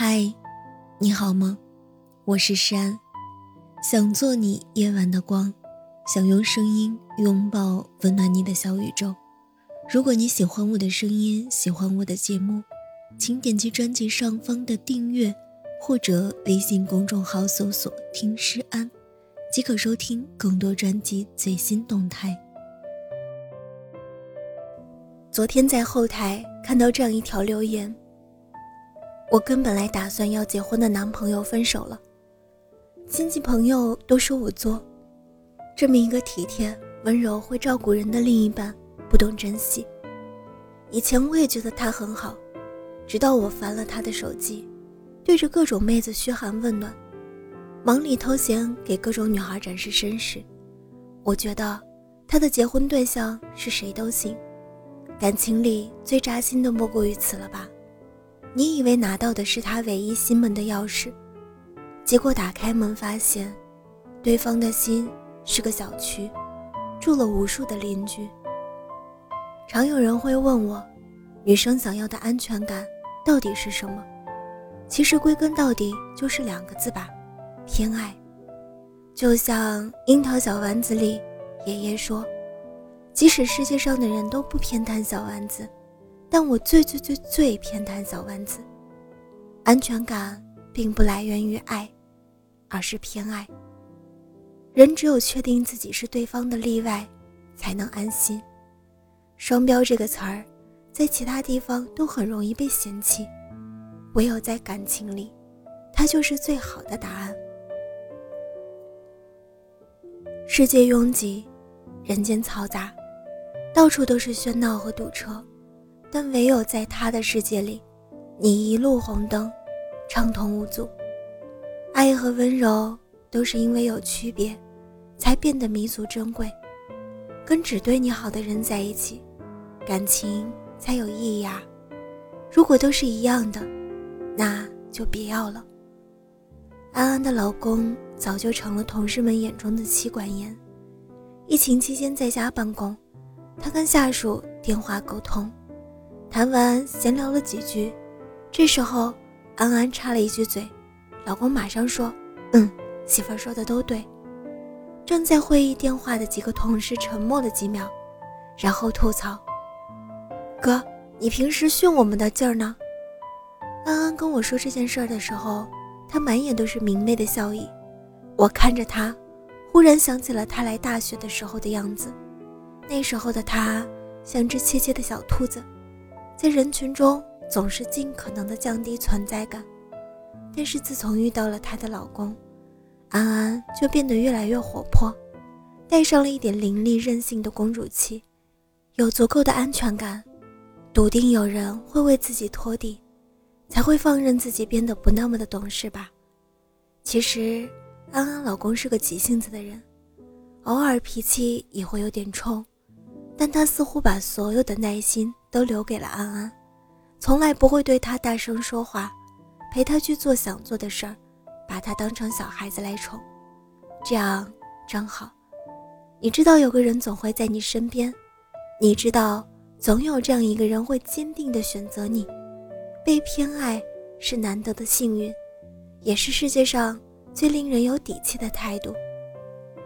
嗨，你好吗？我是山，想做你夜晚的光，想用声音拥抱温暖你的小宇宙。如果你喜欢我的声音，喜欢我的节目，请点击专辑上方的订阅，或者微信公众号搜索“听诗安”，即可收听更多专辑最新动态。昨天在后台看到这样一条留言。我跟本来打算要结婚的男朋友分手了，亲戚朋友都说我作，这么一个体贴、温柔、会照顾人的另一半，不懂珍惜。以前我也觉得他很好，直到我翻了他的手机，对着各种妹子嘘寒问暖，忙里偷闲给各种女孩展示身世，我觉得他的结婚对象是谁都行。感情里最扎心的莫过于此了吧。你以为拿到的是他唯一心门的钥匙，结果打开门发现，对方的心是个小区，住了无数的邻居。常有人会问我，女生想要的安全感到底是什么？其实归根到底就是两个字吧，偏爱。就像《樱桃小丸子》里，爷爷说，即使世界上的人都不偏袒小丸子。但我最最最最偏袒小丸子，安全感并不来源于爱，而是偏爱。人只有确定自己是对方的例外，才能安心。双标这个词儿，在其他地方都很容易被嫌弃，唯有在感情里，它就是最好的答案。世界拥挤，人间嘈杂，到处都是喧闹和堵车。但唯有在他的世界里，你一路红灯，畅通无阻。爱和温柔都是因为有区别，才变得弥足珍贵。跟只对你好的人在一起，感情才有意义啊！如果都是一样的，那就别要了。安安的老公早就成了同事们眼中的妻管严。疫情期间在家办公，他跟下属电话沟通。谈完闲聊了几句，这时候安安插了一句嘴，老公马上说：“嗯，媳妇儿说的都对。”正在会议电话的几个同事沉默了几秒，然后吐槽：“哥，你平时训我们的劲儿呢？”安安跟我说这件事儿的时候，他满眼都是明媚的笑意。我看着他，忽然想起了他来大学的时候的样子，那时候的他像只怯怯的小兔子。在人群中总是尽可能的降低存在感，但是自从遇到了她的老公，安安就变得越来越活泼，带上了一点凌厉任性的公主气，有足够的安全感，笃定有人会为自己拖地，才会放任自己变得不那么的懂事吧。其实安安老公是个急性子的人，偶尔脾气也会有点冲。但他似乎把所有的耐心都留给了安安，从来不会对他大声说话，陪他去做想做的事儿，把他当成小孩子来宠，这样正好。你知道有个人总会在你身边，你知道总有这样一个人会坚定地选择你。被偏爱是难得的幸运，也是世界上最令人有底气的态度。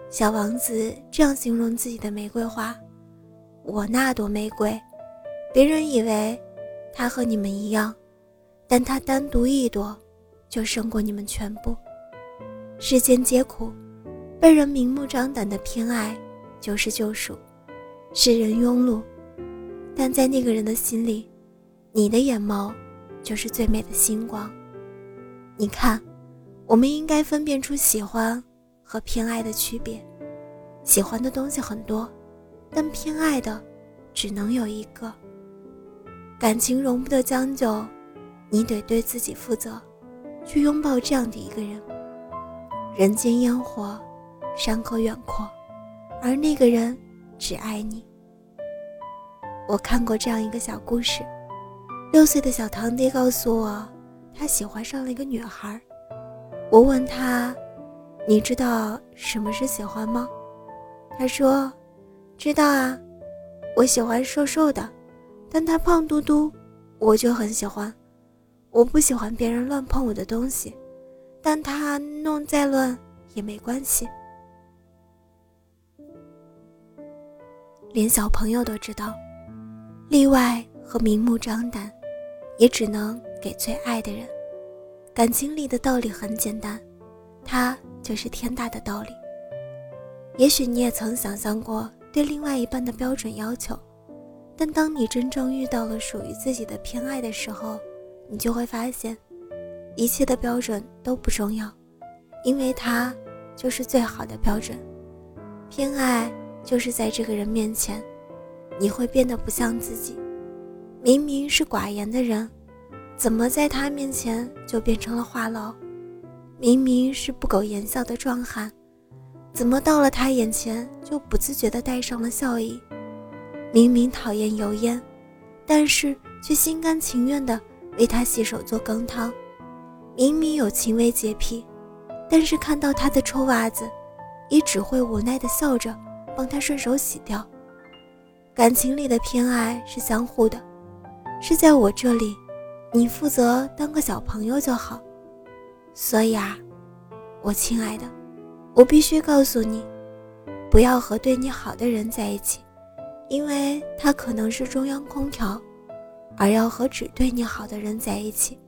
小王子这样形容自己的玫瑰花。我那朵玫瑰，别人以为它和你们一样，但它单独一朵就胜过你们全部。世间皆苦，被人明目张胆的偏爱就是救赎。世人庸碌，但在那个人的心里，你的眼眸就是最美的星光。你看，我们应该分辨出喜欢和偏爱的区别。喜欢的东西很多。但偏爱的，只能有一个。感情容不得将就，你得对自己负责，去拥抱这样的一个人。人间烟火，山河远阔，而那个人只爱你。我看过这样一个小故事：六岁的小堂弟告诉我，他喜欢上了一个女孩。我问他：“你知道什么是喜欢吗？”他说。知道啊，我喜欢瘦瘦的，但他胖嘟嘟，我就很喜欢。我不喜欢别人乱碰我的东西，但他弄再乱也没关系。连小朋友都知道，例外和明目张胆，也只能给最爱的人。感情里的道理很简单，它就是天大的道理。也许你也曾想象过对另外一半的标准要求，但当你真正遇到了属于自己的偏爱的时候，你就会发现，一切的标准都不重要，因为它就是最好的标准。偏爱就是在这个人面前，你会变得不像自己。明明是寡言的人。怎么在他面前就变成了话痨？明明是不苟言笑的壮汉，怎么到了他眼前就不自觉地带上了笑意？明明讨厌油烟，但是却心甘情愿地为他洗手做羹汤。明明有轻微洁癖，但是看到他的臭袜子，也只会无奈地笑着帮他顺手洗掉。感情里的偏爱是相互的，是在我这里。你负责当个小朋友就好，所以啊，我亲爱的，我必须告诉你，不要和对你好的人在一起，因为他可能是中央空调；而要和只对你好的人在一起，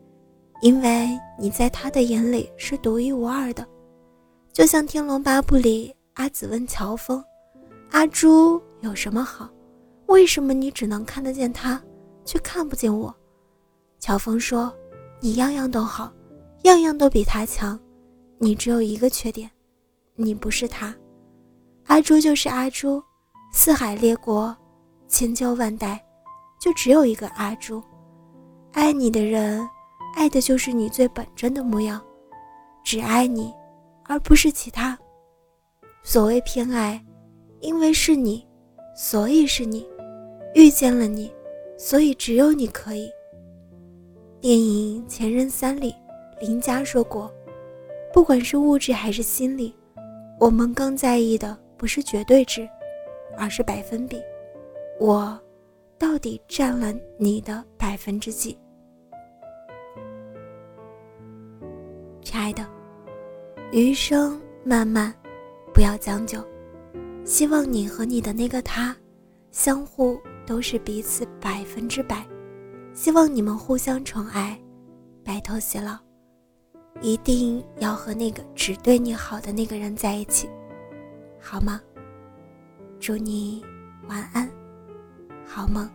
因为你在他的眼里是独一无二的。就像《天龙八部》里，阿紫问乔峰：“阿朱有什么好？为什么你只能看得见他，却看不见我？”乔峰说：“你样样都好，样样都比他强，你只有一个缺点，你不是他。阿朱就是阿朱，四海列国，千秋万代，就只有一个阿朱。爱你的人，爱的就是你最本真的模样，只爱你，而不是其他。所谓偏爱，因为是你，所以是你，遇见了你，所以只有你可以。”电影《前任三》里，林佳说过：“不管是物质还是心理，我们更在意的不是绝对值，而是百分比。我到底占了你的百分之几？”亲爱的，余生漫漫，不要将就。希望你和你的那个他，相互都是彼此百分之百。希望你们互相宠爱，白头偕老，一定要和那个只对你好的那个人在一起，好吗？祝你晚安，好梦。